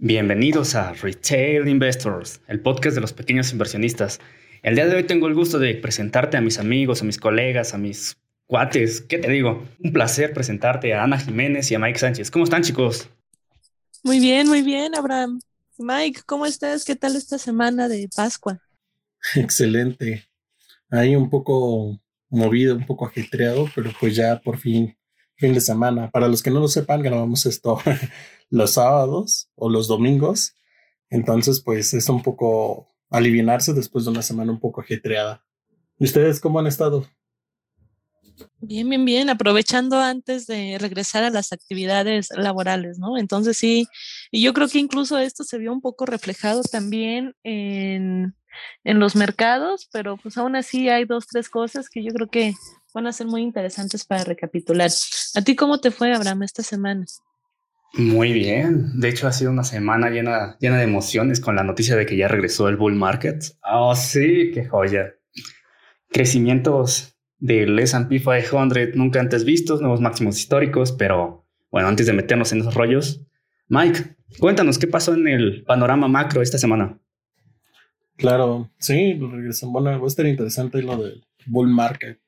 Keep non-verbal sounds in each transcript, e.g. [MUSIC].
Bienvenidos a Retail Investors, el podcast de los pequeños inversionistas. El día de hoy tengo el gusto de presentarte a mis amigos, a mis colegas, a mis cuates. ¿Qué te digo? Un placer presentarte a Ana Jiménez y a Mike Sánchez. ¿Cómo están, chicos? Muy bien, muy bien, Abraham. Mike, ¿cómo estás? ¿Qué tal esta semana de Pascua? [LAUGHS] Excelente. Ahí un poco movido, un poco ajetreado, pero pues ya por fin fin de semana. Para los que no lo sepan, grabamos esto los sábados o los domingos. Entonces, pues es un poco aliviarse después de una semana un poco ajetreada. ¿Y ustedes cómo han estado? Bien, bien, bien, aprovechando antes de regresar a las actividades laborales, ¿no? Entonces sí, y yo creo que incluso esto se vio un poco reflejado también en, en los mercados, pero pues aún así hay dos, tres cosas que yo creo que van a ser muy interesantes para recapitular. ¿A ti cómo te fue, Abraham, esta semana? Muy bien. De hecho, ha sido una semana llena, llena de emociones con la noticia de que ya regresó el bull market. Oh, sí, qué joya. Crecimientos del S&P 500 nunca antes vistos, nuevos máximos históricos, pero bueno, antes de meternos en esos rollos, Mike, cuéntanos qué pasó en el panorama macro esta semana. Claro, sí, bueno, va a estar interesante lo del bull market.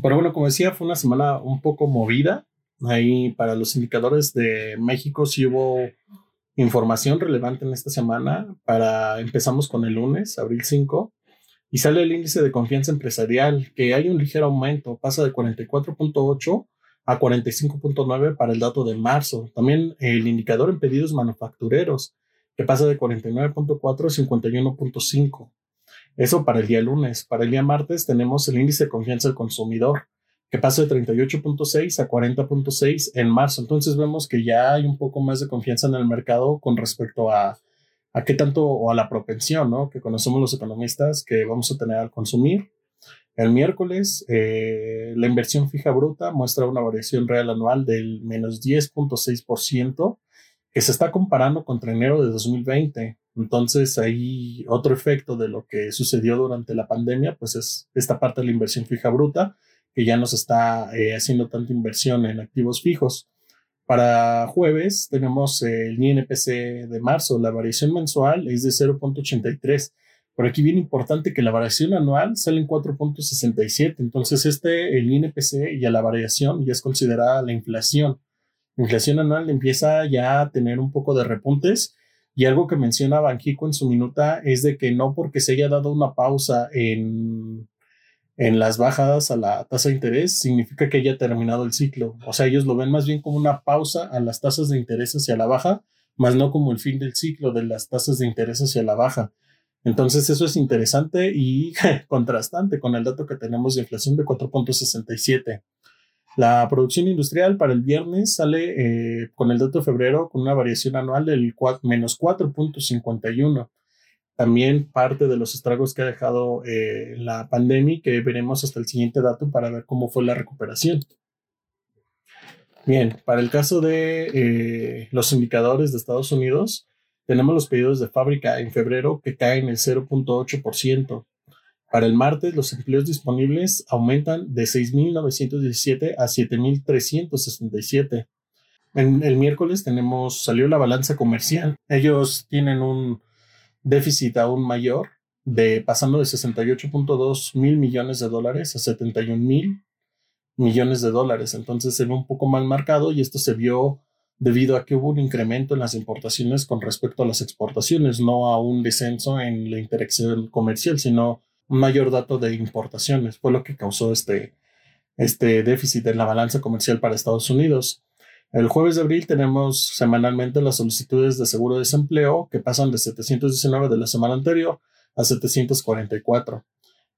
Pero bueno, como decía, fue una semana un poco movida. Ahí para los indicadores de México sí hubo información relevante en esta semana. Para empezamos con el lunes, abril 5, y sale el índice de confianza empresarial, que hay un ligero aumento, pasa de 44.8 a 45.9 para el dato de marzo. También el indicador en pedidos manufactureros, que pasa de 49.4 a 51.5. Eso para el día lunes. Para el día martes tenemos el índice de confianza del consumidor, que pasa de 38.6 a 40.6 en marzo. Entonces vemos que ya hay un poco más de confianza en el mercado con respecto a, a qué tanto o a la propensión, ¿no? Que conocemos los economistas que vamos a tener al consumir. El miércoles, eh, la inversión fija bruta muestra una variación real anual del menos 10.6%, que se está comparando contra enero de 2020. Entonces, ahí otro efecto de lo que sucedió durante la pandemia, pues es esta parte de la inversión fija bruta, que ya nos está eh, haciendo tanta inversión en activos fijos. Para jueves tenemos el INPC de marzo, la variación mensual es de 0.83. Por aquí bien importante que la variación anual sale en 4.67. Entonces, este, el INPC y a la variación ya es considerada la inflación. La inflación anual empieza ya a tener un poco de repuntes y algo que menciona Banjico en su minuta es de que no porque se haya dado una pausa en, en las bajadas a la tasa de interés significa que haya terminado el ciclo. O sea, ellos lo ven más bien como una pausa a las tasas de interés hacia la baja, más no como el fin del ciclo de las tasas de interés hacia la baja. Entonces eso es interesante y [LAUGHS] contrastante con el dato que tenemos de inflación de 4.67. La producción industrial para el viernes sale eh, con el dato de febrero con una variación anual del menos 4.51. También parte de los estragos que ha dejado eh, la pandemia que veremos hasta el siguiente dato para ver cómo fue la recuperación. Bien, para el caso de eh, los indicadores de Estados Unidos, tenemos los pedidos de fábrica en febrero que caen el 0.8%. Para el martes, los empleos disponibles aumentan de 6.917 a 7.367. En el miércoles tenemos, salió la balanza comercial. Ellos tienen un déficit aún mayor, de pasando de 68.2 mil millones de dólares a 71 mil millones de dólares. Entonces se ve un poco mal marcado y esto se vio debido a que hubo un incremento en las importaciones con respecto a las exportaciones, no a un descenso en la interacción comercial, sino un mayor dato de importaciones. Fue lo que causó este, este déficit en la balanza comercial para Estados Unidos. El jueves de abril tenemos semanalmente las solicitudes de seguro de desempleo que pasan de 719 de la semana anterior a 744.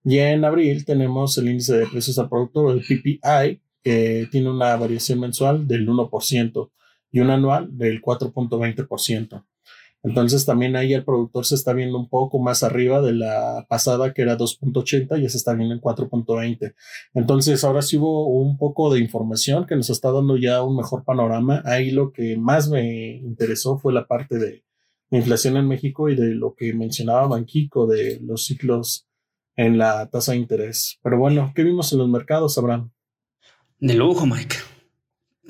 Y en abril tenemos el índice de precios al producto, el PPI, que tiene una variación mensual del 1% y un anual del 4.20%. Entonces también ahí el productor se está viendo un poco más arriba de la pasada que era 2.80 y se está viendo en 4.20. Entonces ahora sí hubo un poco de información que nos está dando ya un mejor panorama. Ahí lo que más me interesó fue la parte de la inflación en México y de lo que mencionaba Banquico de los ciclos en la tasa de interés. Pero bueno, ¿qué vimos en los mercados, Abraham? De lujo, Mike.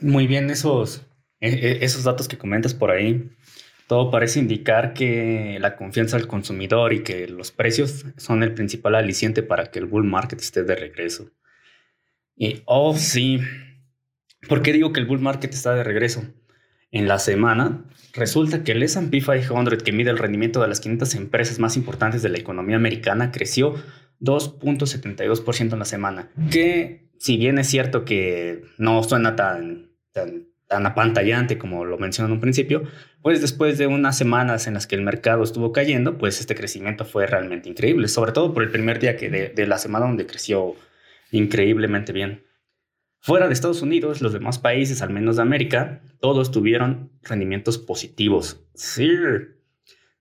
Muy bien esos, e, e, esos datos que comentas por ahí. Todo parece indicar que la confianza del consumidor y que los precios son el principal aliciente para que el bull market esté de regreso. Y, oh, sí. ¿Por qué digo que el bull market está de regreso? En la semana, resulta que el SP 500, que mide el rendimiento de las 500 empresas más importantes de la economía americana, creció 2.72% en la semana. Que, si bien es cierto que no suena tan, tan tan apantallante como lo mencioné en un principio, pues después de unas semanas en las que el mercado estuvo cayendo, pues este crecimiento fue realmente increíble, sobre todo por el primer día que de, la semana donde creció increíblemente bien. Fuera de Estados Unidos, los demás países, al menos de América, todos tuvieron rendimientos positivos. Sí.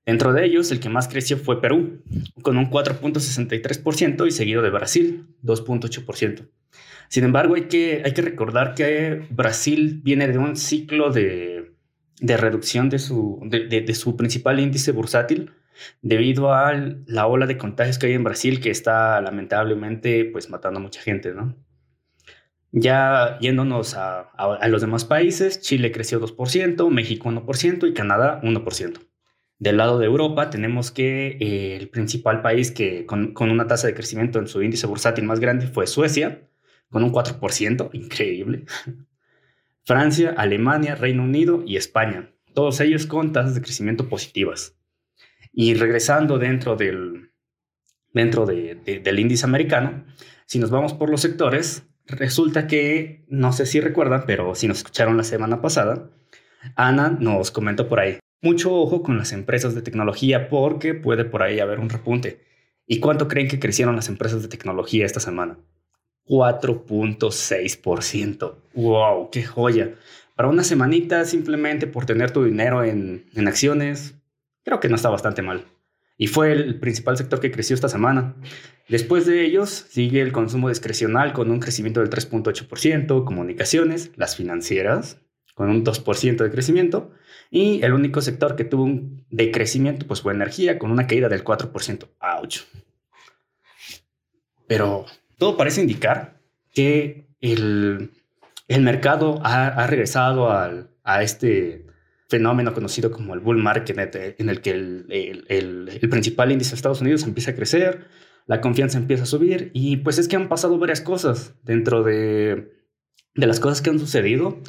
Dentro de ellos, el que más creció fue Perú, con un 4.63% y seguido de Brasil, 2.8%. Sin embargo, hay que, hay que recordar que Brasil viene de un ciclo de, de reducción de su, de, de, su principal índice bursátil debido a la ola de contagios que hay en Brasil que está lamentablemente pues matando a mucha gente, ¿no? Ya yéndonos a, a, los demás países, Chile creció 2%, México 1% y Canadá 1%. Del lado de Europa tenemos que eh, el principal país que con, con, una tasa de crecimiento en su índice bursátil más grande fue Suecia, con un 4%, increíble. Francia, Alemania, Reino Unido y España, todos ellos con tasas de crecimiento positivas. Y regresando dentro del, dentro del índice americano, si nos vamos por los sectores, resulta que, no sé si recuerdan, pero si nos escucharon la semana pasada, Ana nos comentó por ahí, mucho ojo con las empresas de tecnología porque puede por ahí haber un repunte. ¿Y cuánto creen que crecieron las empresas de tecnología esta semana? 4.6%. ¡Wow! ¡Qué joya! Para una semanita, simplemente por tener tu dinero en, en acciones, creo que no está bastante mal. Y fue el principal sector que creció esta semana. Después de ellos, sigue el consumo discrecional con un crecimiento del 3.8%, comunicaciones, las financieras, con un 2% de crecimiento, y el único sector que tuvo un decrecimiento pues, fue energía, con una caída del 4%. ¡Auch! Pero todo parece indicar que el, el mercado ha, regresado al, a este fenómeno conocido como el bull market, en el que el, el, el, principal índice de Estados Unidos empieza a crecer, la confianza empieza a subir y pues es que han pasado varias cosas dentro de, de las cosas que han sucedido.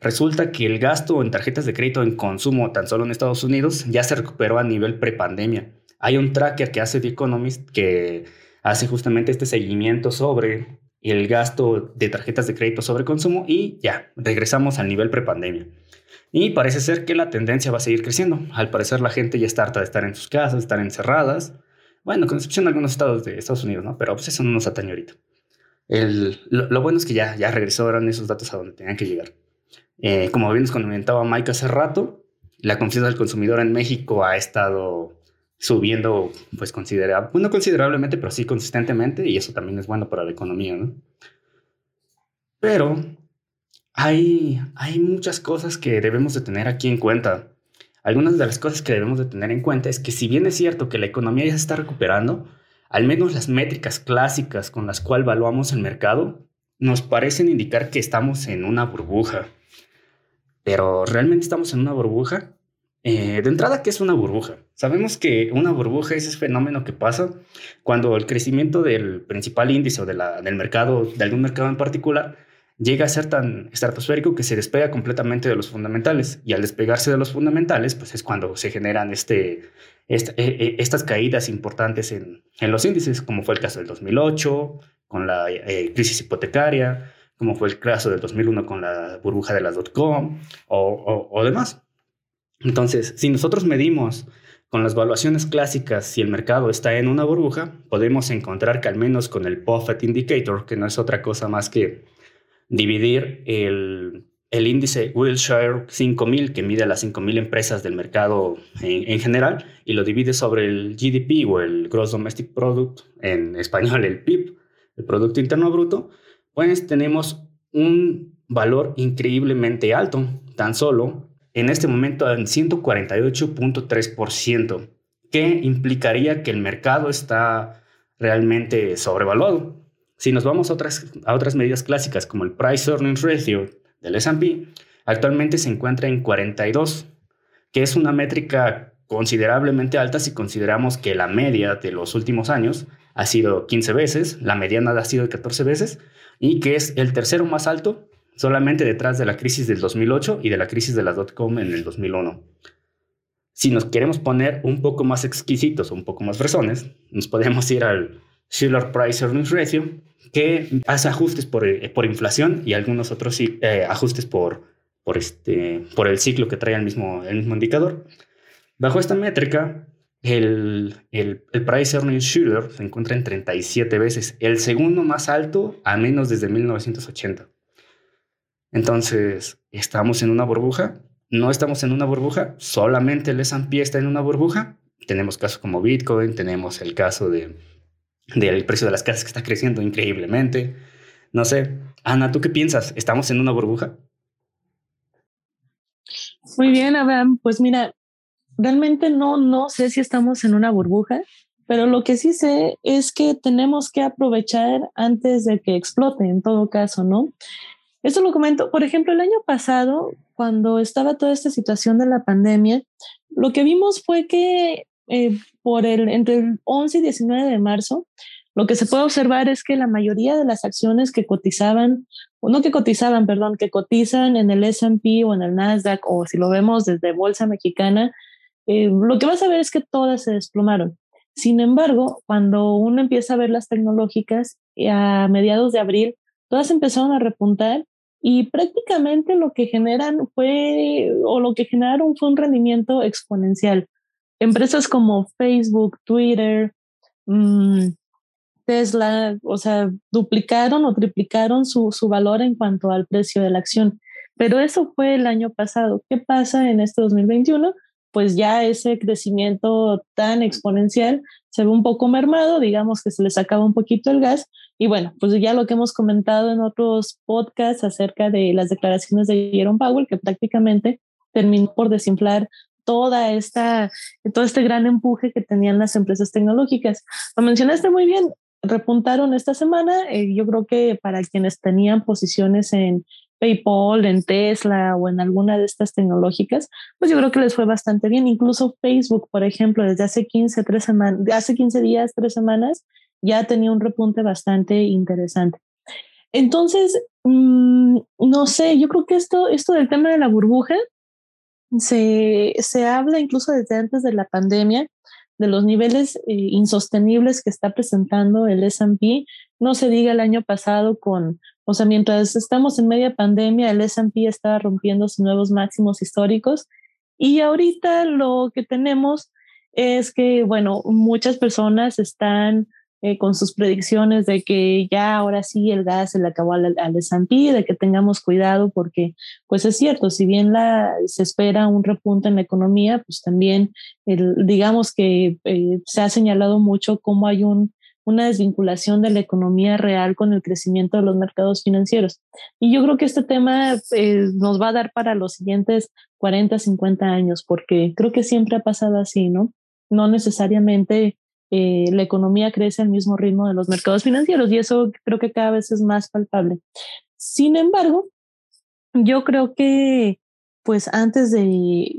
Resulta que el gasto en tarjetas de crédito en consumo tan solo en Estados Unidos ya se recuperó a nivel prepandemia. Hay un tracker que hace The Economist que hace justamente este seguimiento sobre el gasto de tarjetas de crédito sobre consumo y ya, regresamos al nivel prepandemia. Y parece ser que la tendencia va a seguir creciendo. Al parecer la gente ya está harta de estar en sus casas, estar encerradas. Bueno, con excepción de algunos estados de Estados Unidos, ¿no? Pero pues eso no nos atañe ahorita. El, lo, bueno es que ya, ya regresaron esos datos a donde tenían que llegar. Eh, como bien nos comentaba Mike hace rato, la confianza del consumidor en México ha estado subiendo, pues considerable, no considerablemente, pero sí consistentemente, y eso también es bueno para la economía, ¿no? Pero hay, hay muchas cosas que debemos de tener aquí en cuenta. Algunas de las cosas que debemos de tener en cuenta es que si bien es cierto que la economía ya se está recuperando, al menos las métricas clásicas con las cuales evaluamos el mercado nos parecen indicar que estamos en una burbuja. Pero ¿realmente estamos en una burbuja? Eh, de entrada, ¿qué es una burbuja? Sabemos que una burbuja es ese fenómeno que pasa cuando el crecimiento del principal índice o de del mercado, de algún mercado en particular, llega a ser tan estratosférico que se despega completamente de los fundamentales. Y al despegarse de los fundamentales, pues es cuando se generan este, e, e, estas caídas importantes en, en, los índices, como fue el caso del 2008 con la eh, crisis hipotecaria, como fue el caso del 2001 con la burbuja de las dot-com o demás. Entonces, si nosotros medimos con las evaluaciones clásicas si el mercado está en una burbuja, podemos encontrar que al menos con el Buffett Indicator, que no es otra cosa más que dividir el, índice Wilshire 5000, que mide las 5000 empresas del mercado en, general, y lo divide sobre el GDP o el Gross Domestic Product, en [LAUGHS] español el PIB, el Producto Interno Bruto, pues tenemos un valor increíblemente alto, tan solo en este momento en 148.3%, que implicaría que el mercado está realmente sobrevaluado. Si nos vamos a otras, a otras medidas clásicas como el Price Earnings Ratio del S&P, actualmente se encuentra en 42, que es una métrica considerablemente alta si consideramos que la media de los últimos años ha sido 15 veces, la mediana ha sido de 14 veces, y que es el tercero más alto solamente detrás de la crisis del 2008 y de la crisis de la dot-com en el 2001. Si nos queremos poner un poco más exquisitos un poco más fresones, nos podemos ir al Shiller Price Earnings Ratio, que hace ajustes por, eh, por inflación y algunos otros eh, ajustes por, por, este, por el ciclo que trae el mismo, el mismo indicador. Bajo esta métrica, el, el, Price Earnings Shiller se encuentra en 37 veces, el segundo más alto a menos desde 1980. Entonces, ¿estamos en una burbuja? No estamos en una burbuja, solamente el S&P está en una burbuja. Tenemos casos como Bitcoin, tenemos el caso de del precio de las casas que está creciendo increíblemente. No sé, Ana, ¿tú qué piensas? ¿Estamos en una burbuja? Muy bien, Abraham. Pues mira, realmente no, no sé si estamos en una burbuja, pero lo que sí sé es que tenemos que aprovechar antes de que explote, en todo caso, ¿no? Esto lo comento, por ejemplo, el año pasado, cuando estaba toda esta situación de la pandemia, lo que vimos fue que eh, por el, entre el 11 y 19 de marzo, lo que se puede observar es que la mayoría de las acciones que cotizaban, o no que cotizaban, perdón, que cotizan en el S&P o en el Nasdaq, o si lo vemos desde Bolsa Mexicana, eh, lo que vas a ver es que todas se desplomaron. Sin embargo, cuando uno empieza a ver las tecnológicas, a mediados de abril, todas empezaron a repuntar y prácticamente lo que generan fue, o lo que generaron fue un rendimiento exponencial empresas como Facebook, Twitter, mm, Tesla, o sea, duplicaron o triplicaron su, su valor en cuanto al precio de la acción. Pero eso fue el año pasado. ¿Qué pasa en este 2021? Pues ya ese crecimiento tan exponencial se ve un poco mermado, digamos que se les acaba un poquito el gas. Y bueno, pues ya lo que hemos comentado en otros podcasts acerca de las declaraciones de Jerome Powell, que prácticamente terminó por desinflar toda esta, todo este gran empuje que tenían las empresas tecnológicas. Lo mencionaste muy bien, repuntaron esta semana. Eh, yo creo que para quienes tenían posiciones en PayPal, en Tesla o en alguna de estas tecnológicas, pues yo creo que les fue bastante bien. Incluso Facebook, por ejemplo, desde hace 15, tres hace 15 días, tres semanas, ya tenía un repunte bastante interesante. Entonces, mm, no sé, yo creo que esto, esto del tema de la burbuja, se, se habla incluso desde antes de la pandemia de los niveles eh, insostenibles que está presentando el S&P. No se diga el año pasado con, o sea, mientras estamos en media pandemia, el S&P estaba rompiendo sus nuevos máximos históricos. Y ahorita lo que tenemos es que, bueno, muchas personas están eh, con sus predicciones de que ya ahora sí el gas se le acabó al, al S&P, de que tengamos cuidado porque, pues es cierto, si bien la, se espera un repunte en la economía, pues también digamos que eh, se ha señalado mucho cómo hay un, una desvinculación de la economía real con el crecimiento de los mercados financieros. Y yo creo que este tema eh, nos va a dar para los siguientes 40, 50 años, porque creo que siempre ha pasado así, ¿no? No necesariamente eh, la economía crece al mismo ritmo de los mercados financieros y eso creo que cada vez es más palpable. Sin embargo, yo creo que pues antes de,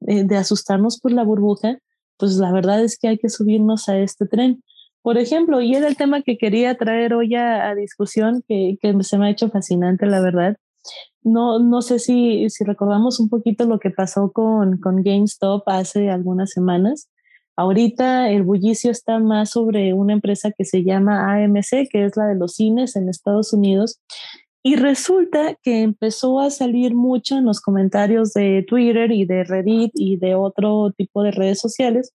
de, asustarnos por la burbuja, pues la verdad es que hay que subirnos a este tren. Por ejemplo, y era el tema que quería traer hoy a, discusión, que, que, se me ha hecho fascinante, la verdad. No, no sé si, si recordamos un poquito lo que pasó con, con GameStop hace algunas semanas. Ahorita el bullicio está más sobre una empresa que se llama AMC, que es la de los cines en Estados Unidos. Y resulta que empezó a salir mucho en los comentarios de Twitter y de Reddit y de otro tipo de redes sociales,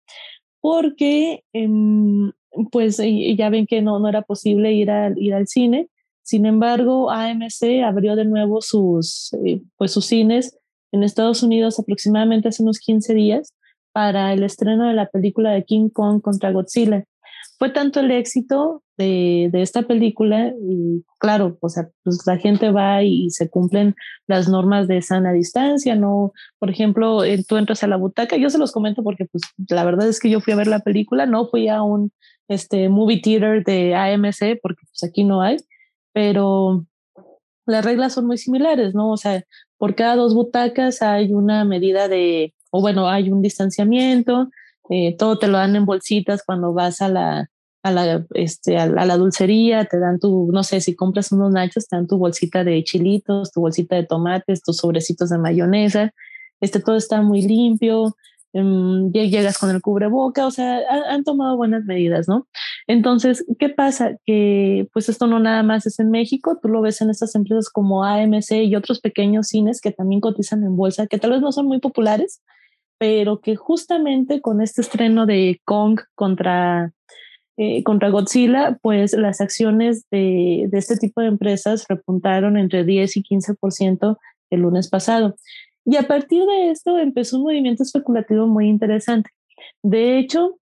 porque em, pues ya ven que no, no era posible ir, ir al cine. Sin embargo, AMC abrió de nuevo sus, eh, pues sus cines en Estados Unidos aproximadamente hace unos 15 días para el estreno de la película de King Kong contra Godzilla. Fue tanto el éxito de, de esta película y claro, o sea, pues la gente va y, se cumplen las normas de sana distancia, ¿no? Por ejemplo, tú entras a la butaca, yo se los comento porque pues la verdad es que yo fui a ver la película, no fui a un este, movie theater de AMC porque pues aquí no hay, pero las reglas son muy similares, ¿no? O sea, por cada dos butacas hay una medida de o bueno, hay un distanciamiento, eh, todo te lo dan en bolsitas cuando vas a la, a la, este, a, la dulcería, te dan tu, no sé, si compras unos nachos, te dan tu bolsita de chilitos, tu bolsita de tomates, tus sobrecitos de mayonesa, este, todo está muy limpio, um, llegas con el cubreboca, o sea, han, tomado buenas medidas, ¿no? Entonces, ¿qué pasa? Que pues esto no nada más es en México, tú lo ves en estas empresas como AMC y otros pequeños cines que también cotizan en bolsa, que tal vez no son muy populares, pero que justamente con este estreno de Kong contra eh, contra Godzilla, pues las acciones de, de, este tipo de empresas repuntaron entre 10 y 15% el lunes pasado. Y a partir de esto empezó un movimiento especulativo muy interesante. De hecho,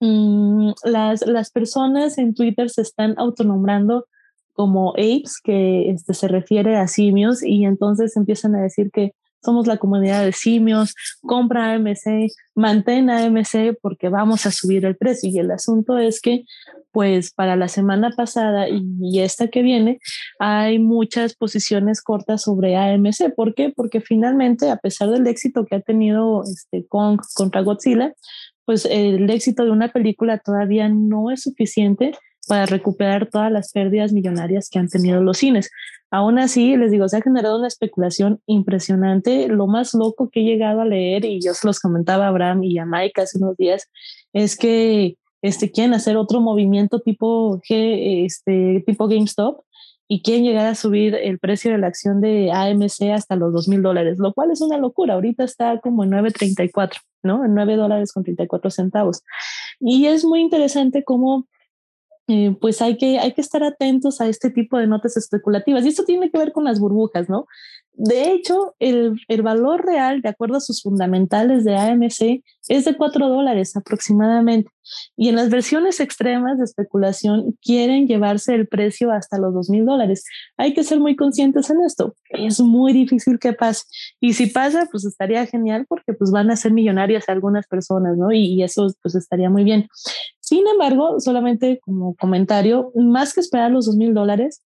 mmm, las, las personas en Twitter se están autonombrando como apes, que este, se refiere a simios, y entonces empiezan a decir que somos la comunidad de simios, compra AMC, mantén AMC porque vamos a subir el precio. Y el asunto es que, pues para la semana pasada y, esta que viene, hay muchas posiciones cortas sobre AMC. ¿Por qué? Porque finalmente, a pesar del éxito que ha tenido este Kong contra Godzilla, pues el éxito de una película todavía no es suficiente para recuperar todas las pérdidas millonarias que han tenido los cines. Aún así, les digo, se ha generado una especulación impresionante. Lo más loco que he llegado a leer, y yo se los comentaba a Abraham y a Mike hace unos días, es que este, quieren hacer otro movimiento tipo, este, tipo GameStop y quieren llegar a subir el precio de la acción de AMC hasta los dos mil dólares, lo cual es una locura. Ahorita está como en 9.34, ¿no? En 9 dólares con 34 centavos. Y es muy interesante cómo eh, pues hay que, hay que estar atentos a este tipo de notas especulativas. Y esto tiene que ver con las burbujas, ¿no? De hecho, el, el valor real, de acuerdo a sus fundamentales de AMC, es de 4 dólares aproximadamente. Y en las versiones extremas de especulación quieren llevarse el precio hasta los 2 mil dólares. Hay que ser muy conscientes en esto. Es muy difícil que pase. Y si pasa, pues estaría genial porque pues van a ser millonarias algunas personas, ¿no? Y, y eso pues estaría muy bien. Sin embargo, solamente como comentario, más que esperar los dos mil dólares,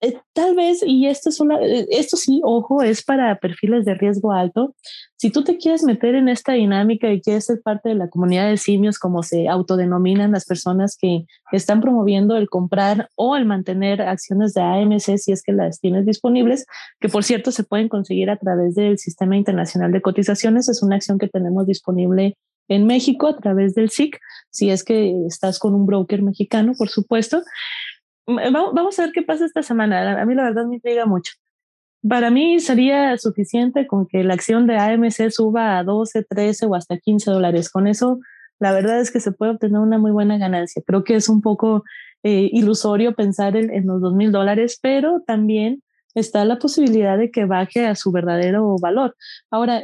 eh, tal vez, y esto, es una, eh, esto sí, ojo, es para perfiles de riesgo alto. Si tú te quieres meter en esta dinámica y quieres ser parte de la comunidad de simios, como se autodenominan las personas que están promoviendo el comprar o el mantener acciones de AMC si es que las tienes disponibles, que por cierto se pueden conseguir a través del Sistema Internacional de Cotizaciones, es una acción que tenemos disponible en México a través del SIC, si es que estás con un broker mexicano, por supuesto. Vamos a ver qué pasa esta semana. A mí la verdad me intriga mucho. Para mí sería suficiente con que la acción de AMC suba a 12, 13 o hasta 15 dólares. Con eso, la verdad es que se puede obtener una muy buena ganancia. Creo que es un poco eh, ilusorio pensar en, en los 2 mil dólares, pero también está la posibilidad de que baje a su verdadero valor. Ahora,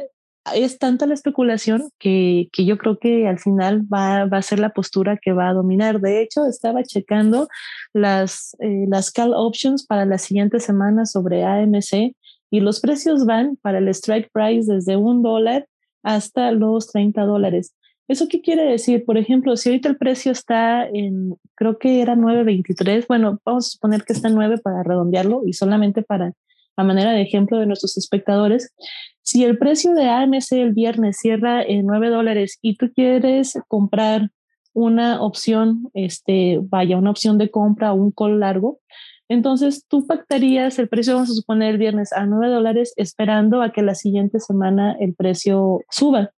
es tanta la especulación que, que, yo creo que al final va, va, a ser la postura que va a dominar. De hecho, estaba checando las, eh, las call options para la siguiente semana sobre AMC y los precios van para el strike price desde un dólar hasta los 30 dólares. ¿Eso qué quiere decir? Por ejemplo, si ahorita el precio está en, creo que era 9.23, bueno, vamos a suponer que está en 9 para redondearlo y solamente para a manera de ejemplo de nuestros espectadores, si el precio de AMC el viernes cierra en 9 dólares y tú quieres comprar una opción, este, vaya, una opción de compra o un call largo, entonces tú pactarías el precio, vamos a suponer el viernes a 9 dólares, esperando a que la siguiente semana el precio suba.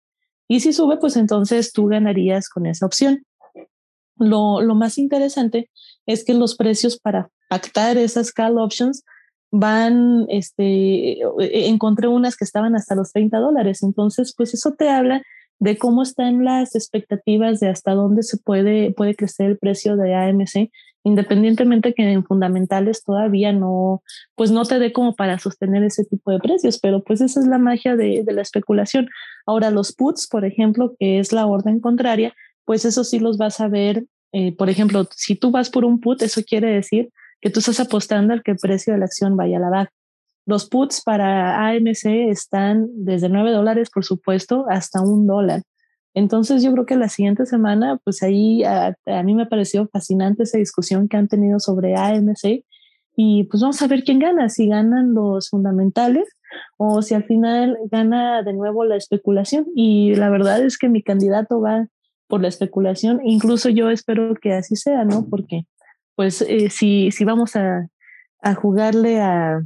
Y si sube, pues entonces tú ganarías con esa opción. Lo, lo más interesante es que los precios para pactar esas call options van, este, e, encontré unas que estaban hasta los 30 dólares. Entonces, pues eso te habla de cómo están las expectativas de hasta dónde se puede, puede crecer el precio de AMC, independientemente que en fundamentales todavía no, pues no te dé como para sostener ese tipo de precios, pero pues esa es la magia de, de la especulación. Ahora, los puts, por ejemplo, que es la orden contraria, pues eso sí los vas a ver. Eh, por ejemplo, si tú vas por un put, eso quiere decir que tú estás apostando al que el precio de la acción vaya a la baja. Los puts para AMC están desde 9 dólares, por supuesto, hasta un dólar. Entonces yo creo que la siguiente semana, pues ahí a, mí me pareció fascinante esa discusión que han tenido sobre AMC y pues vamos a ver quién gana, si ganan los fundamentales o si al final gana de nuevo la especulación. Y la verdad es que mi candidato va por la especulación, incluso yo espero que así sea, ¿no? Porque pues eh, si, si vamos a, a jugarle a,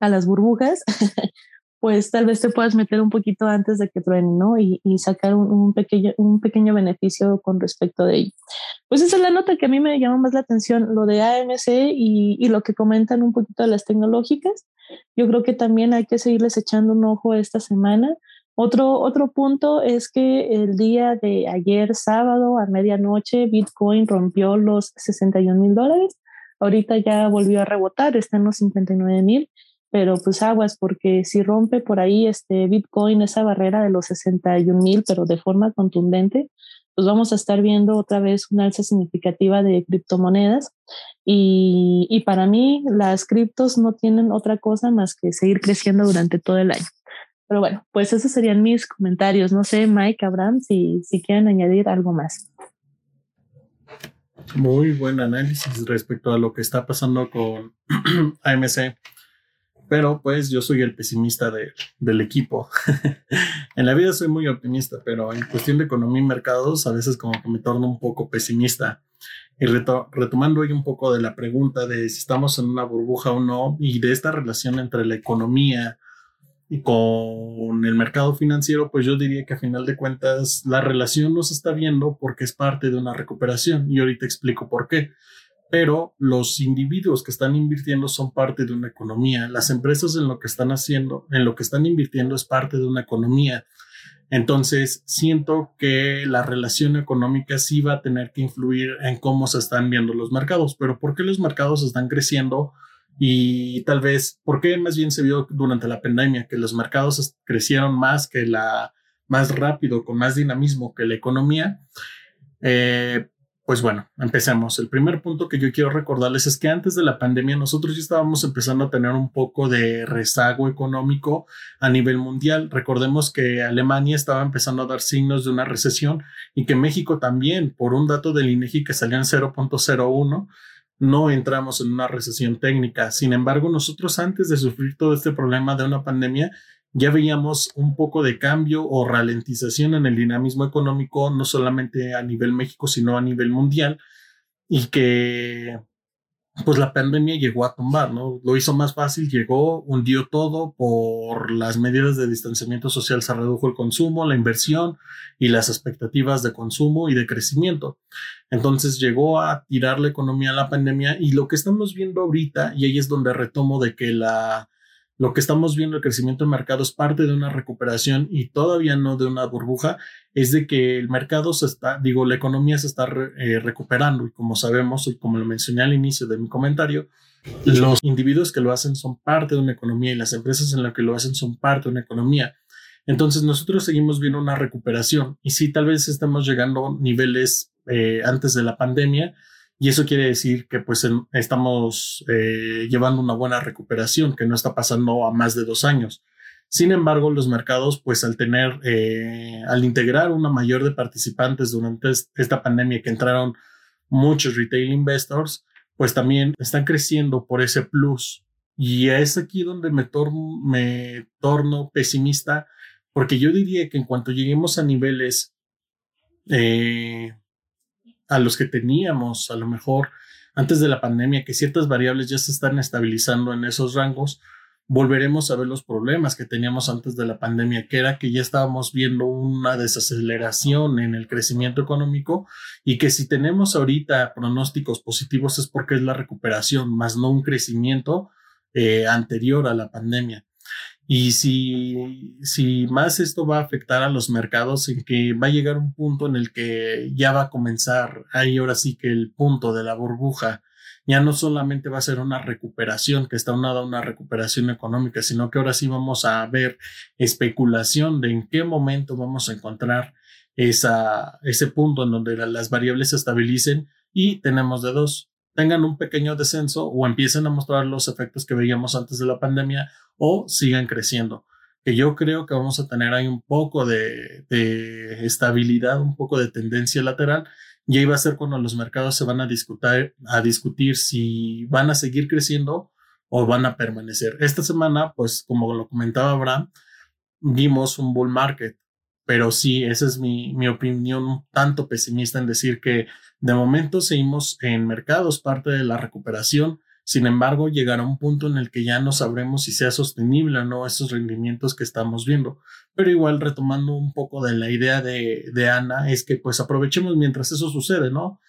a las burbujas, [LAUGHS] pues tal vez te puedas meter un poquito antes de que truene, ¿no? Y, y sacar un, pequeño, un pequeño beneficio con respecto de ello. Pues esa es la nota que a mí me llama más la atención, lo de AMC y, y, lo que comentan un poquito de las tecnológicas. Yo creo que también hay que seguirles echando un ojo esta semana. Otro, otro punto es que el día de ayer, sábado, a medianoche, Bitcoin rompió los 61 mil dólares. Ahorita ya volvió a rebotar, está en los 59 mil pero pues aguas, porque si rompe por ahí este Bitcoin esa barrera de los 61 mil, pero de forma contundente, pues vamos a estar viendo otra vez una alza significativa de criptomonedas. Y, y para mí, las criptos no tienen otra cosa más que seguir creciendo durante todo el año. Pero bueno, pues esos serían mis comentarios. No sé, Mike, Abraham, si, si quieren añadir algo más. Muy buen análisis respecto a lo que está pasando con [CLEARS THROAT] AMC pero pues yo soy el pesimista del equipo. [LAUGHS] en la vida soy muy optimista, pero en cuestión de economía y mercados a veces como que me torno un poco pesimista. Y retomando hoy un poco de la pregunta de si estamos en una burbuja o no y de esta relación entre la economía y con el mercado financiero, pues yo diría que a final de cuentas la relación no se está viendo porque es parte de una recuperación y ahorita explico por qué pero los individuos que están invirtiendo son parte de una economía. Las empresas en lo que están haciendo, en lo que están invirtiendo es parte de una economía. Entonces, siento que la relación económica sí va a tener que influir en cómo se están viendo los mercados, pero ¿por qué los mercados están creciendo? Y tal vez, ¿por qué más bien se vio durante la pandemia que los mercados crecieron más que la, más rápido, con más dinamismo que la economía? Eh, pues bueno, empecemos. El primer punto que yo quiero recordarles es que antes de la pandemia nosotros ya estábamos empezando a tener un poco de rezago económico a nivel mundial. Recordemos que Alemania estaba empezando a dar signos de una recesión y que México también, por un dato del INEGI que salió en 0.01, no entramos en una recesión técnica. Sin embargo, nosotros antes de sufrir todo este problema de una pandemia, ya veíamos un poco de cambio o ralentización en el dinamismo económico, no solamente a nivel México, sino a nivel mundial, y que pues la pandemia llegó a tumbar, ¿no? Lo hizo más fácil, llegó, hundió todo por las medidas de distanciamiento social, se redujo el consumo, la inversión y las expectativas de consumo y de crecimiento. Entonces llegó a tirar la economía a la pandemia y lo que estamos viendo ahorita, y ahí es donde retomo de que la lo que estamos viendo, el crecimiento del mercado es parte de una recuperación y todavía no de una burbuja, es de que el mercado se está, digo, la economía se está eh, recuperando y como sabemos y como lo mencioné al inicio de mi comentario, los individuos que lo hacen son parte de una economía y las empresas en las que lo hacen son parte de una economía. Entonces nosotros seguimos viendo una recuperación y sí, tal vez estamos llegando a niveles eh, antes de la pandemia, y eso quiere decir que pues estamos eh, llevando una buena recuperación, que no está pasando a más de dos años. Sin embargo, los mercados, pues al tener, eh, al integrar una mayor de participantes durante esta pandemia que entraron muchos retail investors, pues también están creciendo por ese plus. Y es aquí donde me, me torno pesimista, porque yo diría que en cuanto lleguemos a niveles eh, a los que teníamos a lo mejor antes de la pandemia, que ciertas variables ya se están estabilizando en esos rangos, volveremos a ver los problemas que teníamos antes de la pandemia, que era que ya estábamos viendo una desaceleración en el crecimiento económico y que si tenemos ahorita pronósticos positivos es porque es la recuperación, más no un crecimiento eh, anterior a la pandemia. Y si, si más esto va a afectar a los mercados, en que va a llegar un punto en el que ya va a comenzar, ahí ahora sí que el punto de la burbuja ya no solamente va a ser una recuperación, que está unada a una recuperación económica, sino que ahora sí vamos a ver especulación de en qué momento vamos a encontrar esa, ese punto en donde las variables se estabilicen y tenemos de dos, tengan un pequeño descenso o empiecen a mostrar los efectos que veíamos antes de la pandemia o sigan creciendo. Que yo creo que vamos a tener ahí un poco de, estabilidad, un poco de tendencia lateral y ahí va a ser cuando los mercados se van a discutir, a discutir si van a seguir creciendo o van a permanecer. Esta semana, pues como lo comentaba Abraham, vimos un bull market, pero sí, esa es mi, mi opinión tanto pesimista en decir que de momento seguimos en mercados, parte de la recuperación, sin embargo, llegará un punto en el que ya no sabremos si sea sostenible o no esos rendimientos que estamos viendo. Pero igual, retomando un poco de la idea de, de Ana, es que pues aprovechemos mientras eso sucede, ¿no?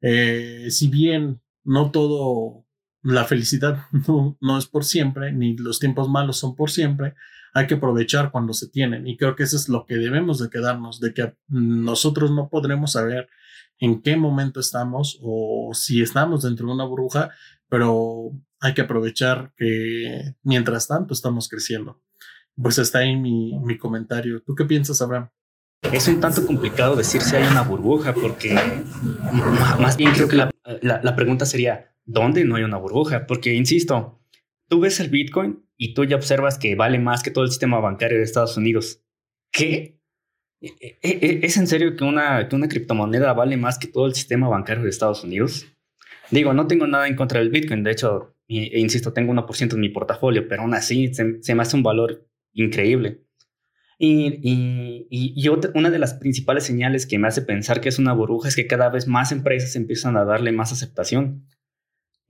Eh, si bien no todo, la felicidad [LAUGHS] no, no es por siempre, ni los tiempos malos son por siempre, hay que aprovechar cuando se tienen. Y creo que eso es lo que debemos de quedarnos, de que nosotros no podremos saber en qué momento estamos o si estamos dentro de una burbuja, pero hay que aprovechar que mientras tanto estamos creciendo. Pues está ahí mi, mi comentario. ¿Tú qué piensas, Abraham? Es un tanto complicado decir si hay una burbuja, porque más bien creo que la, la, la, pregunta sería, ¿dónde no hay una burbuja? Porque, insisto, tú ves el Bitcoin y tú ya observas que vale más que todo el sistema bancario de Estados Unidos. ¿Qué? ¿E, e, e, ¿Es en serio que una, que una criptomoneda vale más que todo el sistema bancario de Estados Unidos? Digo, no tengo nada en contra del Bitcoin, de hecho, insisto, tengo 1% en mi portafolio, pero aún así se, me hace un valor increíble. Y, y, y, una de las principales señales que me hace pensar que es una burbuja es que cada vez más empresas empiezan a darle más aceptación.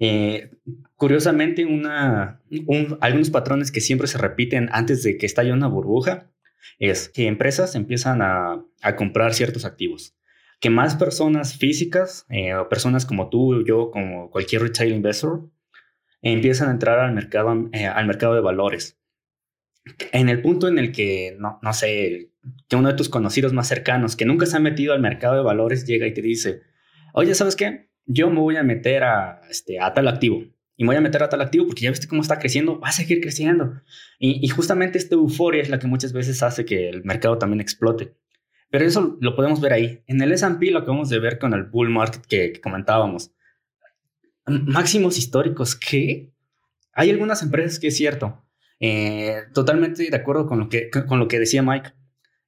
Eh, curiosamente, algunos patrones que siempre se repiten antes de que estalle una burbuja es que empresas empiezan a, comprar ciertos activos, que más personas físicas, eh, personas como tú, yo, como cualquier retail investor, empiezan a entrar al mercado, eh, al mercado de valores en el punto en el que, no sé, que uno de tus conocidos más cercanos, que nunca se ha metido al mercado de valores, llega y te dice, oye, ¿sabes qué? Yo me voy a meter a, este, a tal activo. Y me voy a meter a tal activo porque ya viste cómo está creciendo, va a seguir creciendo. Y, justamente esta euforia es la que muchas veces hace que el mercado también explote. Pero eso lo podemos ver ahí. En el S&P lo acabamos de ver con el bull market que, que comentábamos. Máximos históricos, ¿qué? Hay algunas empresas que es cierto, eh, totalmente de acuerdo con lo que, con lo que decía Mike.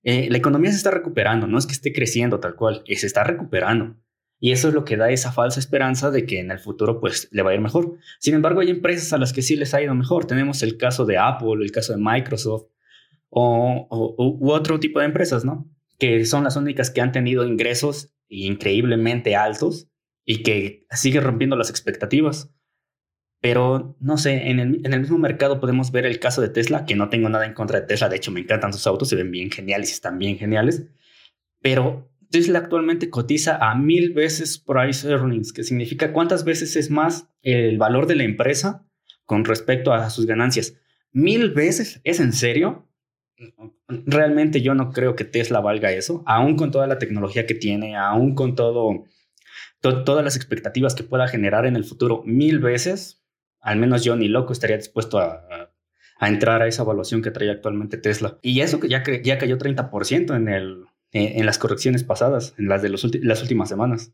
Eh, la economía se está recuperando, no es que esté creciendo tal cual, se está recuperando. Y eso es lo que da esa falsa esperanza de que en el futuro pues le va a ir mejor. Sin embargo, hay empresas a las que sí les ha ido mejor. Tenemos el caso de Apple, el caso de Microsoft o, u otro tipo de empresas, ¿no? Que son las únicas que han tenido ingresos increíblemente altos y que siguen rompiendo las expectativas. Pero no sé, en el, en el, mismo mercado podemos ver el caso de Tesla, que no tengo nada en contra de Tesla, de hecho me encantan sus autos, se ven bien geniales y están bien geniales, pero Tesla actualmente cotiza a mil veces price earnings, que significa cuántas veces es más el valor de la empresa con respecto a sus ganancias. Mil veces, ¿es en serio? Realmente yo no creo que Tesla valga eso, aún con toda la tecnología que tiene, aún con todo, todas las expectativas que pueda generar en el futuro, mil veces al menos yo ni loco estaría dispuesto a, entrar a esa evaluación que trae actualmente Tesla. Y eso que ya, ya cayó 30% en, el, en las correcciones pasadas, en las de las últimas semanas.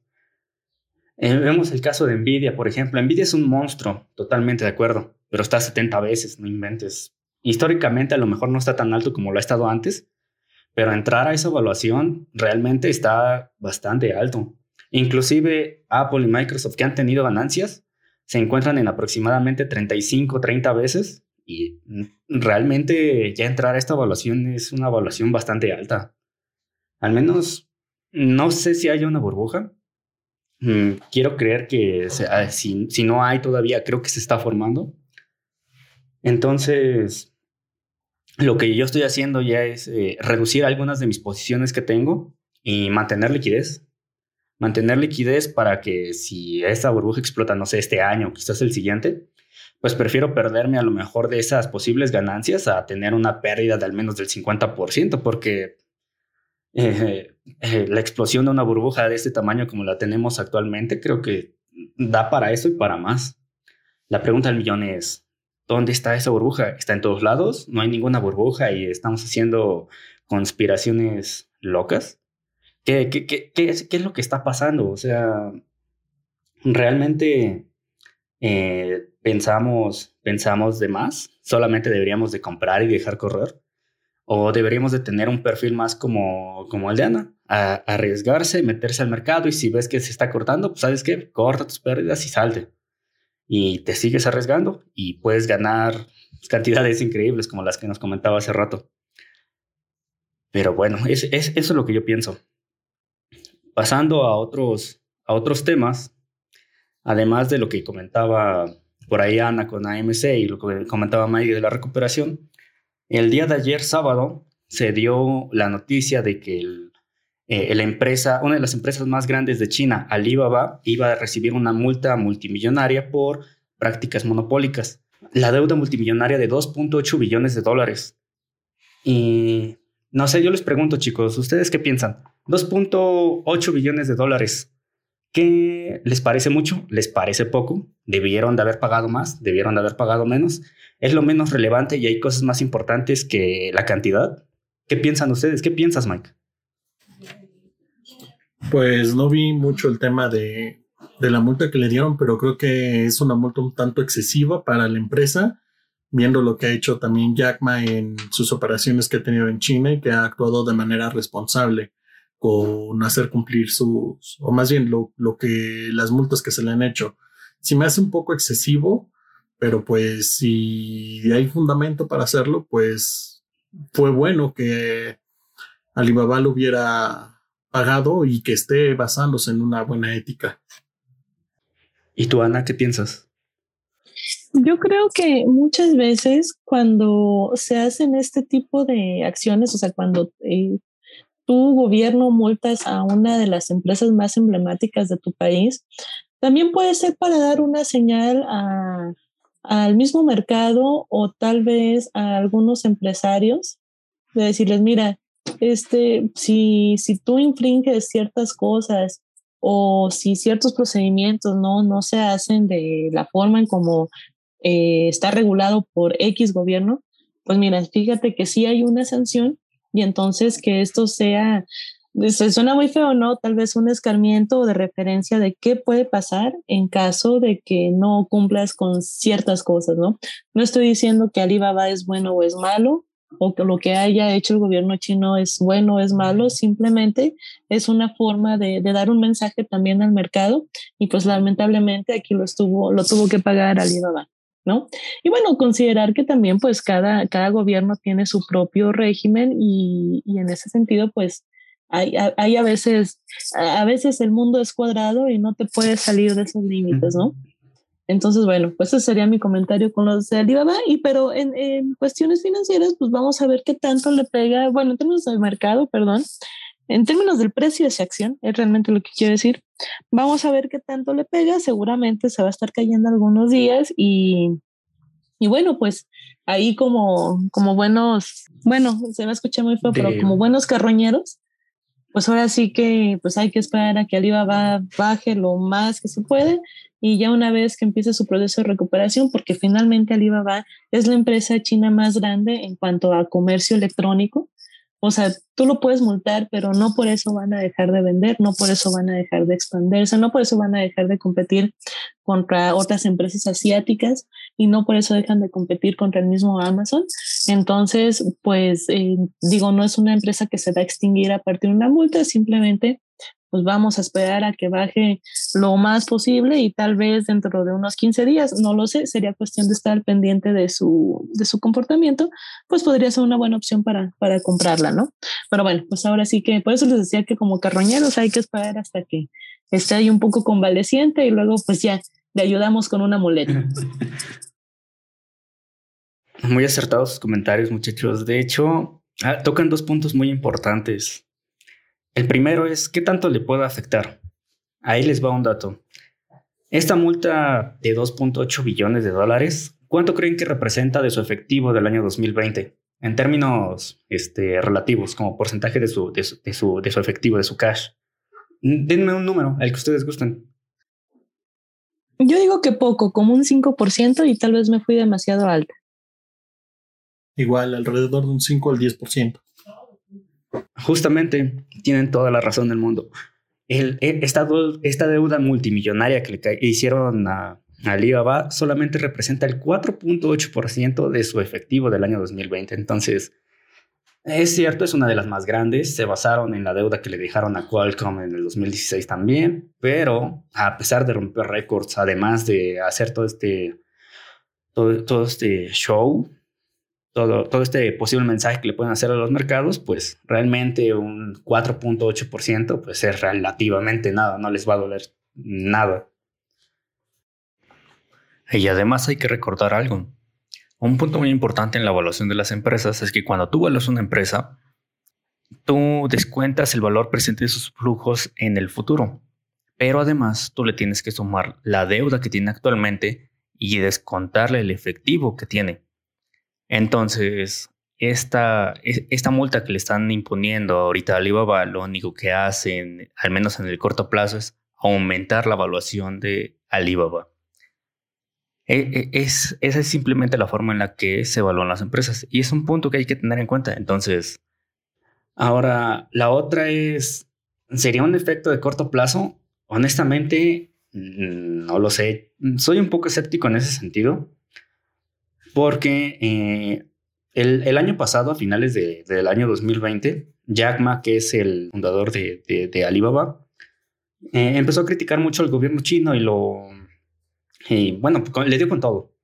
Eh, vemos el caso de Nvidia, por ejemplo. Nvidia es un monstruo, totalmente de acuerdo, pero está 70 veces, no inventes. Históricamente a lo mejor no está tan alto como lo ha estado antes, pero entrar a esa evaluación realmente está bastante alto. Inclusive Apple y Microsoft que han tenido ganancias se encuentran en aproximadamente 35, 30 veces y realmente ya entrar a esta evaluación es una evaluación bastante alta. Al menos no sé si haya una burbuja. Mm, quiero creer que ah, si, no hay todavía, creo que se está formando. Entonces, lo que yo estoy haciendo ya es eh, reducir algunas de mis posiciones que tengo y mantener liquidez mantener liquidez para que si esta burbuja explota, no sé, este año, quizás el siguiente, pues prefiero perderme a lo mejor de esas posibles ganancias a tener una pérdida de al menos del 50%, porque eh, eh, la explosión de una burbuja de este tamaño como la tenemos actualmente, creo que da para eso y para más. La pregunta del millón es, ¿dónde está esa burbuja? ¿Está en todos lados? ¿No hay ninguna burbuja y estamos haciendo conspiraciones locas? ¿Qué, es lo que está pasando? O sea, realmente eh, pensamos, pensamos de más, solamente deberíamos de comprar y dejar correr, o deberíamos de tener un perfil más como, como el a, arriesgarse, meterse al mercado y si ves que se está cortando, pues sabes qué, corta tus pérdidas y salte. y te sigues arriesgando y puedes ganar cantidades increíbles como las que nos comentaba hace rato. Pero bueno, es, eso es lo que yo pienso. Pasando a otros, a otros temas, además de lo que comentaba por ahí Ana con AMC y lo que comentaba Mike de la recuperación, el día de ayer sábado se dio la noticia de que eh, la empresa, una de las empresas más grandes de China, Alibaba, iba a recibir una multa multimillonaria por prácticas monopólicas. La deuda multimillonaria de 2.8 billones de dólares. Y no sé, yo les pregunto chicos, ¿ustedes qué piensan? 2.8 billones de dólares. ¿Qué les parece mucho? ¿Les parece poco? ¿Debieron de haber pagado más? ¿Debieron de haber pagado menos? ¿Es lo menos relevante y hay cosas más importantes que la cantidad? ¿Qué piensan ustedes? ¿Qué piensas, Mike? Pues no vi mucho el tema de, la multa que le dieron, pero creo que es una multa un tanto excesiva para la empresa, viendo lo que ha hecho también Jack Ma en sus operaciones que ha tenido en China y que ha actuado de manera responsable con hacer cumplir sus, o más bien lo, lo que las multas que se le han hecho. Si me hace un poco excesivo, pero pues si hay fundamento para hacerlo, pues fue bueno que Alibaba lo hubiera pagado y que esté basándose en una buena ética. ¿Y tú, Ana, qué piensas? Yo creo que muchas veces cuando se hacen este tipo de acciones, o sea, cuando eh, tu gobierno multas a una de las empresas más emblemáticas de tu país, también puede ser para dar una señal al mismo mercado o tal vez a algunos empresarios de decirles, mira, este, si, si tú infringes ciertas cosas o si ciertos procedimientos no, no se hacen de la forma en como eh, está regulado por X gobierno, pues mira, fíjate que sí hay una sanción y entonces que esto sea, se suena muy feo, ¿no? Tal vez un escarmiento de referencia de qué puede pasar en caso de que no cumplas con ciertas cosas, ¿no? No estoy diciendo que Alibaba es bueno o es malo, o que lo que haya hecho el gobierno chino es bueno o es malo, simplemente es una forma de, de, dar un mensaje también al mercado y pues lamentablemente aquí lo estuvo, lo tuvo que pagar Alibaba, ¿no? Y bueno, considerar que también pues cada, cada gobierno tiene su propio régimen y, y en ese sentido pues hay, hay a veces, a veces el mundo es cuadrado y no te puedes salir de esos límites, ¿no? Entonces, bueno, pues ese sería mi comentario con los de Alibaba. Y pero en, en, cuestiones financieras, pues vamos a ver qué tanto le pega, bueno, en términos del mercado, perdón, en términos del precio de esa acción, es realmente lo que quiero decir. Vamos a ver qué tanto le pega. Seguramente se va a estar cayendo algunos días y, y bueno, pues ahí como, como buenos, bueno, se va a escuchar muy feo, pero como buenos carroñeros, pues ahora sí que pues hay que esperar a que Alibaba baje lo más que se puede y ya una vez que empiece su proceso de recuperación, porque finalmente Alibaba es la empresa china más grande en cuanto a comercio electrónico, o sea, tú lo puedes multar, pero no por eso van a dejar de vender, no por eso van a dejar de expandirse, no por eso van a dejar de competir contra otras empresas asiáticas y no por eso dejan de competir contra el mismo Amazon. Entonces, pues eh, digo, no es una empresa que se va a extinguir a partir de una multa, simplemente pues vamos a esperar a que baje lo más posible y tal vez dentro de unos 15 días, no lo sé, sería cuestión de estar pendiente de su, de su comportamiento, pues podría ser una buena opción para, para comprarla, ¿no? Pero bueno, pues ahora sí que, por eso les decía que como carroñeros hay que esperar hasta que esté ahí un poco convaleciente y luego pues ya le ayudamos con una muleta. Muy acertados sus comentarios, muchachos. De hecho, ah, tocan dos puntos muy importantes. El primero es, ¿qué tanto le puede afectar? Ahí les va un dato. Esta multa de 2.8 billones de dólares, ¿cuánto creen que representa de su efectivo del año 2020? En términos este, relativos, como porcentaje de su, de su, de, su, efectivo, de su cash. Denme un número, el que ustedes gusten. Yo digo que poco, como un 5% y tal vez me fui demasiado alta. Igual, alrededor de un 5 al 10%. Justamente, tienen toda la razón del mundo. E, esta, deuda multimillonaria que le hicieron a, Alibaba solamente representa el 4.8% de su efectivo del año 2020. Entonces, Es cierto, es una de las más grandes. Se basaron en la deuda que le dejaron a Qualcomm en el 2016 también, pero a pesar de romper récords, además de hacer todo este, todo este show, todo, todo este posible mensaje que le pueden hacer a los mercados, pues realmente un 4.8% pues es relativamente nada, no les va a doler nada. Y además hay que recordar algo. Un punto muy importante en la evaluación de las empresas es que cuando tú evalúas una empresa, tú descuentas el valor presente de sus flujos en el futuro. Pero además tú le tienes que sumar la deuda que tiene actualmente y descontarle el efectivo que tiene. Entonces, esta, esta multa que le están imponiendo ahorita a Alibaba, lo único que hacen, al menos en el corto plazo, es aumentar la evaluación de Alibaba. E, e, es, esa es simplemente la forma en la que se evalúan las empresas y es un punto que hay que tener en cuenta. Entonces, ahora la otra es, ¿sería un efecto de corto plazo? Honestamente, no lo sé. Soy un poco escéptico en ese sentido porque eh, el, año pasado, a finales del año 2020, Jack Ma, que es el fundador de, Alibaba, eh, empezó a criticar mucho al gobierno chino y lo y bueno, le dio con todo.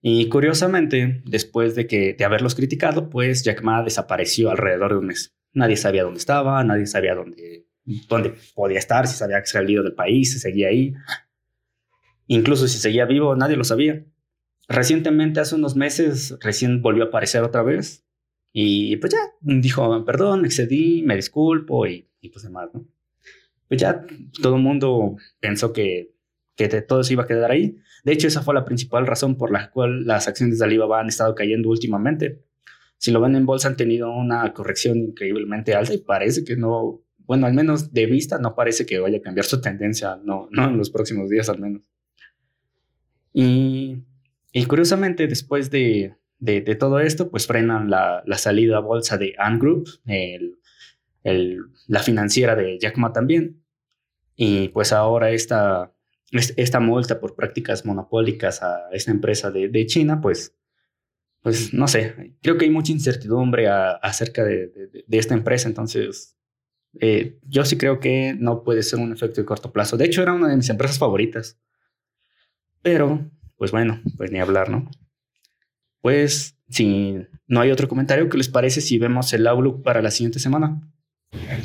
Y curiosamente, después de, que, de haberlos criticado, pues Jack Ma desapareció alrededor de un mes. Nadie sabía dónde estaba, nadie sabía dónde, dónde podía estar, si se había salido del país, si seguía ahí. Incluso si seguía vivo, nadie lo sabía. Recientemente, hace unos meses, recién volvió a aparecer otra vez. Y pues ya dijo, perdón, excedí, me disculpo y, y pues demás, ¿no? Pues ya todo el mundo pensó que que todo se iba a quedar ahí. De hecho, esa fue la principal razón por la cual las acciones de Alibaba han estado cayendo últimamente. Si lo ven en bolsa, han tenido una corrección increíblemente alta y parece que no, bueno, al menos de vista, no parece que vaya a cambiar su tendencia, no, no en los próximos días al menos. Y, y curiosamente, después de, de, todo esto, pues frenan la, la, salida a bolsa de Ant Group, el, el, la financiera de Jack Ma también. Y pues ahora esta, esta multa por prácticas monopólicas a esta empresa de, China, pues, pues no sé, creo que hay mucha incertidumbre acerca de, esta empresa, entonces eh, yo sí creo que no puede ser un efecto de corto plazo. De hecho, era una de mis empresas favoritas, pero pues bueno, pues ni hablar, ¿no? Pues si no hay otro comentario, ¿qué les parece si vemos el outlook para la siguiente semana?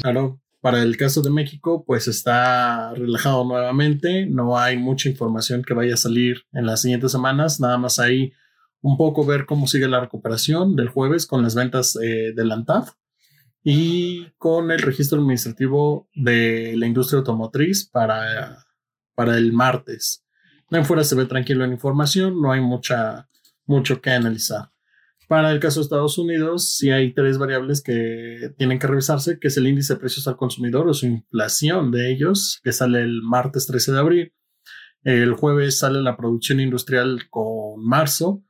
Claro, para el caso de México, pues está relajado nuevamente, no hay mucha información que vaya a salir en las siguientes semanas, nada más ahí un poco ver cómo sigue la recuperación del jueves con las ventas eh, del ANTAF y con el registro administrativo de la industria automotriz para, para el martes. En fuera se ve tranquilo en información, no hay mucha, mucho que analizar. Para el caso de Estados Unidos, sí hay tres variables que tienen que revisarse, que es el índice de precios al consumidor o su inflación de ellos, que sale el martes 13 de abril. El jueves sale la producción industrial con marzo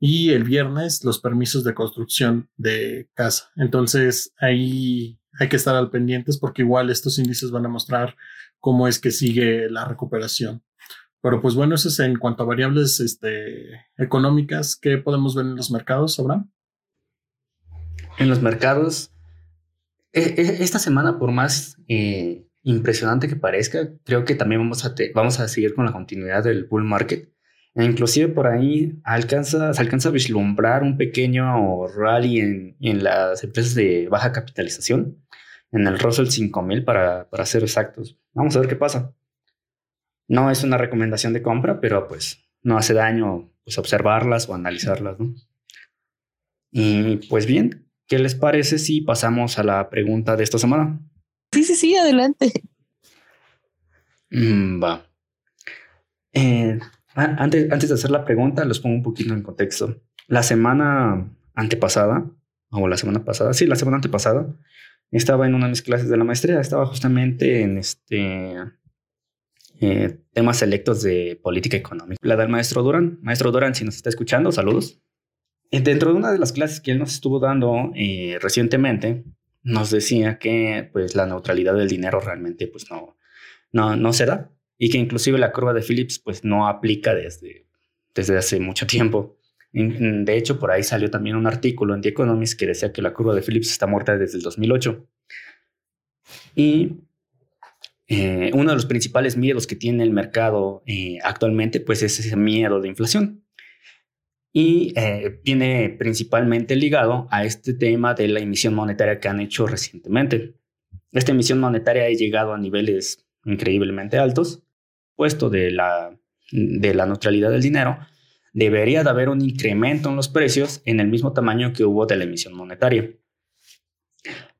y el viernes los permisos de construcción de casa. Entonces ahí hay que estar al pendientes porque igual estos índices van a mostrar cómo es que sigue la recuperación. Pero pues bueno, eso es en cuanto a variables este, económicas. ¿Qué podemos ver en los mercados, Abraham? En los mercados, e, e, esta semana, por más eh, impresionante que parezca, creo que también vamos a, vamos a seguir con la continuidad del bull market. E inclusive por ahí alcanza, se alcanza a vislumbrar un pequeño rally en, en las empresas de baja capitalización, en el Russell 5000 para, para ser exactos. Vamos a ver qué pasa. No es una recomendación de compra, pero pues no hace daño pues, observarlas o analizarlas, ¿no? Y pues bien, ¿qué les parece si pasamos a la pregunta de esta semana? Sí, sí, sí, adelante. Mm, va. Eh, antes, antes de hacer la pregunta, los pongo un poquito en contexto. La semana antepasada, o la semana pasada, sí, la semana antepasada, estaba en una de mis clases de la maestría, estaba justamente en este eh, temas selectos de política económica. La del maestro Durán. Maestro Durán, si nos está escuchando, saludos. Eh, dentro de una de las clases que él nos estuvo dando eh, recientemente, nos decía que pues, la neutralidad del dinero realmente pues, no, no, no se da y que inclusive la curva de Phillips pues, no aplica desde, desde hace mucho tiempo. De hecho, por ahí salió también un artículo en The Economist que decía que la curva de Phillips está muerta desde el 2008. Y eh, uno de los principales miedos que tiene el mercado eh, actualmente, pues es ese miedo de inflación. Y eh, viene principalmente ligado a este tema de la emisión monetaria que han hecho recientemente. Esta emisión monetaria ha llegado a niveles increíblemente altos, puesto de la, de la neutralidad del dinero, debería de haber un incremento en los precios en el mismo tamaño que hubo de la emisión monetaria.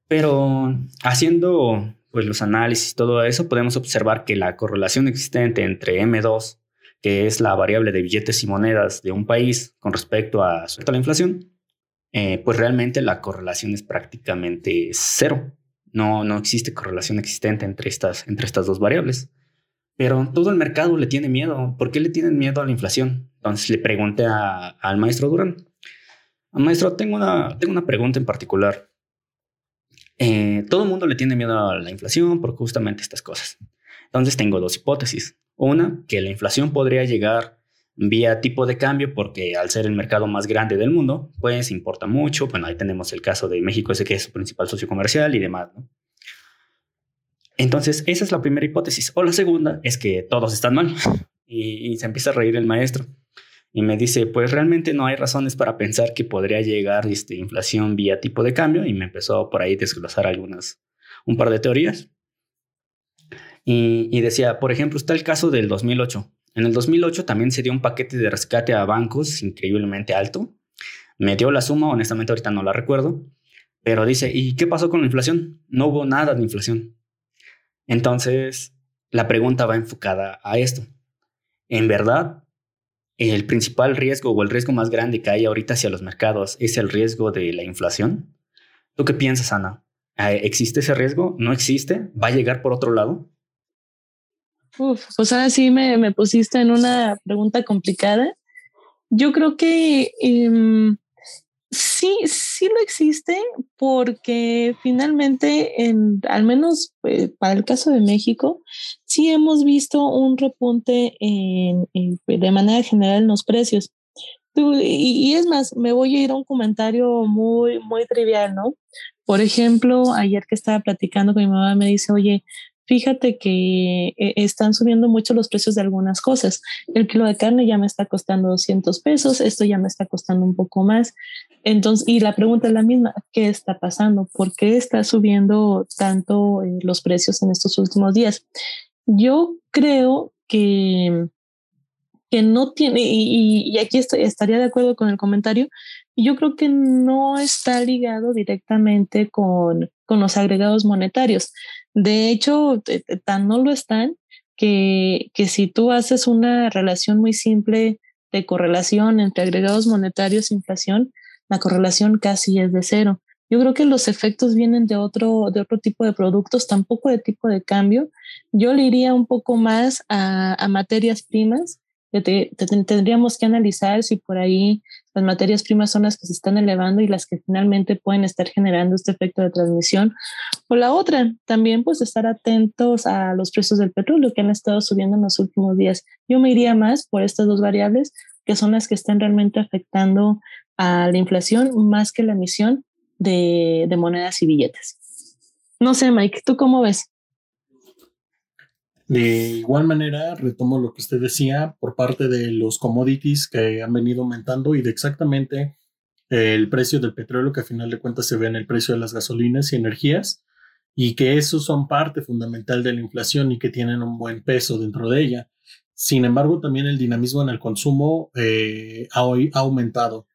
Pero haciendo pues los análisis todo eso, podemos observar que la correlación existente entre M2, que es la variable de billetes y monedas de un país con respecto a, la inflación, eh, pues realmente la correlación es prácticamente cero. No, no existe correlación existente entre estas, entre estas dos variables. Pero todo el mercado le tiene miedo. ¿Por qué le tienen miedo a la inflación? Entonces le pregunté al maestro Durán. Maestro, tengo una, tengo una pregunta en particular. Eh, todo el mundo le tiene miedo a la inflación por justamente estas cosas. Entonces tengo dos hipótesis. Una, que la inflación podría llegar vía tipo de cambio porque al ser el mercado más grande del mundo, pues importa mucho. Bueno, ahí tenemos el caso de México, ese que es su principal socio comercial y demás. Entonces, esa es la primera hipótesis. O la segunda es que todos están mal [LAUGHS] y se empieza a reír el maestro y me dice, pues realmente no hay razones para pensar que podría llegar este, inflación vía tipo de cambio y me empezó por ahí a desglosar algunas, un par de teorías. Y, decía, por ejemplo, está el caso del 2008. En el 2008 también se dio un paquete de rescate a bancos increíblemente alto. Me dio la suma, honestamente ahorita no la recuerdo, pero dice, ¿y qué pasó con la inflación? No hubo nada de inflación. Entonces, la pregunta va enfocada a esto. ¿En verdad el principal riesgo o el riesgo más grande que hay ahorita hacia los mercados es el riesgo de la inflación. ¿Tú qué piensas, Ana? Ah, ¿Existe ese riesgo? ¿No existe? ¿Va a llegar por otro lado? Uf, pues ahora sí me, pusiste en una pregunta complicada. Yo creo que em, sí, sí lo existe porque finalmente, en, al menos eh, para el caso de México, sí hemos visto un repunte en, de manera general en los precios. Y, y, es más, me voy a ir a un comentario muy, muy trivial, ¿no? Por ejemplo, ayer que estaba platicando con mi mamá, me dice, oye, fíjate que eh, están subiendo mucho los precios de algunas cosas. El kilo de carne ya me está costando 200 pesos, esto ya me está costando un poco más. Entonces, y la pregunta es la misma, ¿qué está pasando? ¿Por qué está subiendo tanto eh, los precios en estos últimos días? Yo creo que, que no tiene, y, aquí estaría de acuerdo con el comentario, yo creo que no está ligado directamente con, con los agregados monetarios. De hecho, tan no lo están que, que si tú haces una relación muy simple de correlación entre agregados monetarios e inflación, la correlación casi es de cero. Yo creo que los efectos vienen de otro, de otro tipo de productos, tampoco de tipo de cambio. Yo le iría un poco más a, a materias primas tendríamos que analizar si por ahí las materias primas son las que se están elevando y las que finalmente pueden estar generando este efecto de transmisión. O la otra, también pues estar atentos a los precios del petróleo que han estado subiendo en los últimos días. Yo me iría más por estas dos variables que son las que están realmente afectando a la inflación más que la emisión de, monedas y billetes. No sé, Mike, ¿tú cómo ves? De igual manera, retomo lo que usted decía por parte de los commodities que han venido aumentando y de exactamente el precio del petróleo que a final de cuentas se ve en el precio de las gasolinas y energías y que esos son parte fundamental de la inflación y que tienen un buen peso dentro de ella. Sin embargo, también el dinamismo en el consumo eh, ha aumentado.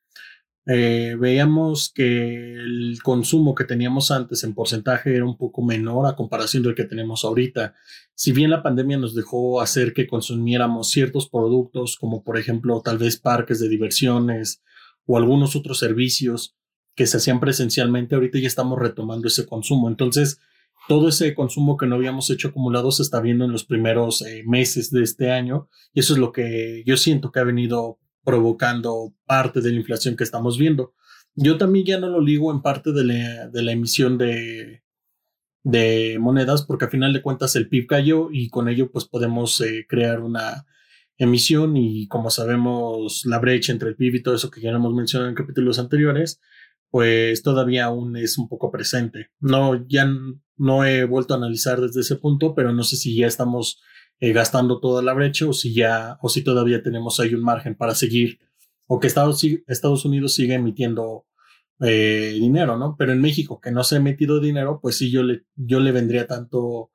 Eh, veíamos que el consumo que teníamos antes en porcentaje era un poco menor a comparación del que tenemos ahorita. Si bien la pandemia nos dejó hacer que consumiéramos ciertos productos, como por ejemplo tal vez parques de diversiones o algunos otros servicios que se hacían presencialmente, ahorita ya estamos retomando ese consumo. Entonces, todo ese consumo que no habíamos hecho acumulado se está viendo en los primeros eh, meses de este año y eso es lo que yo siento que ha venido provocando parte de la inflación que estamos viendo. Yo también ya no lo ligo en parte de la, emisión de, monedas, porque a final de cuentas el PIB cayó y con ello pues podemos eh, crear una emisión y como sabemos la brecha entre el PIB y todo eso que ya hemos mencionado en capítulos anteriores, pues todavía aún es un poco presente. No, ya no he vuelto a analizar desde ese punto, pero no sé si ya estamos eh, gastando toda la brecha o si ya, o si todavía tenemos ahí un margen para seguir, o que Estados, Unidos sigue emitiendo eh, dinero, ¿no? Pero en México, que no se ha emitido dinero, pues sí, yo le, yo le vendría tanto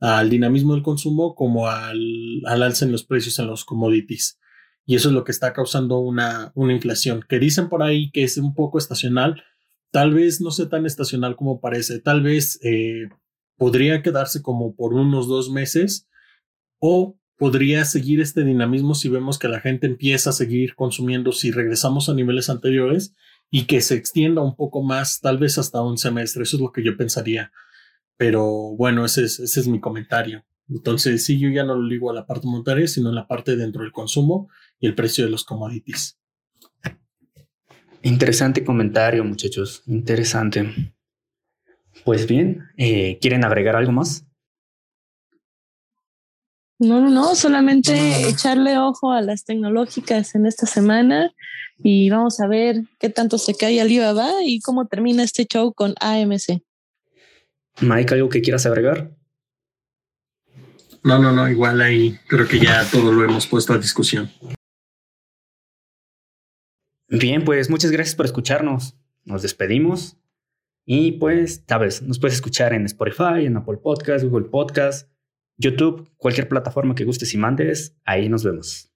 al dinamismo del consumo como al, al alza en los precios en los commodities. Y eso es lo que está causando una, una inflación, que dicen por ahí que es un poco estacional, tal vez no sea tan estacional como parece, tal vez eh, podría quedarse como por unos dos meses o podría seguir este dinamismo si vemos que la gente empieza a seguir consumiendo, si regresamos a niveles anteriores y que se extienda un poco más, tal vez hasta un semestre, eso es lo que yo pensaría. Pero bueno, ese es, ese es mi comentario. Entonces, sí, yo ya no lo ligo a la parte monetaria, sino en la parte dentro del consumo y el precio de los commodities. Interesante comentario, muchachos. Interesante. Pues bien, eh, ¿quieren agregar algo más? No, no, no, solamente echarle ojo a las tecnológicas en esta semana y vamos a ver qué tanto se cae Alibaba y cómo termina este show con AMC. Mike, ¿algo que quieras agregar? No, no, no, igual ahí creo que ya todo lo hemos puesto a discusión. Bien, pues muchas gracias por escucharnos. Nos despedimos y pues, sabes, nos puedes escuchar en Spotify, en Apple Podcast, Google Podcast, YouTube, cualquier plataforma que gustes y mandes. Ahí nos vemos.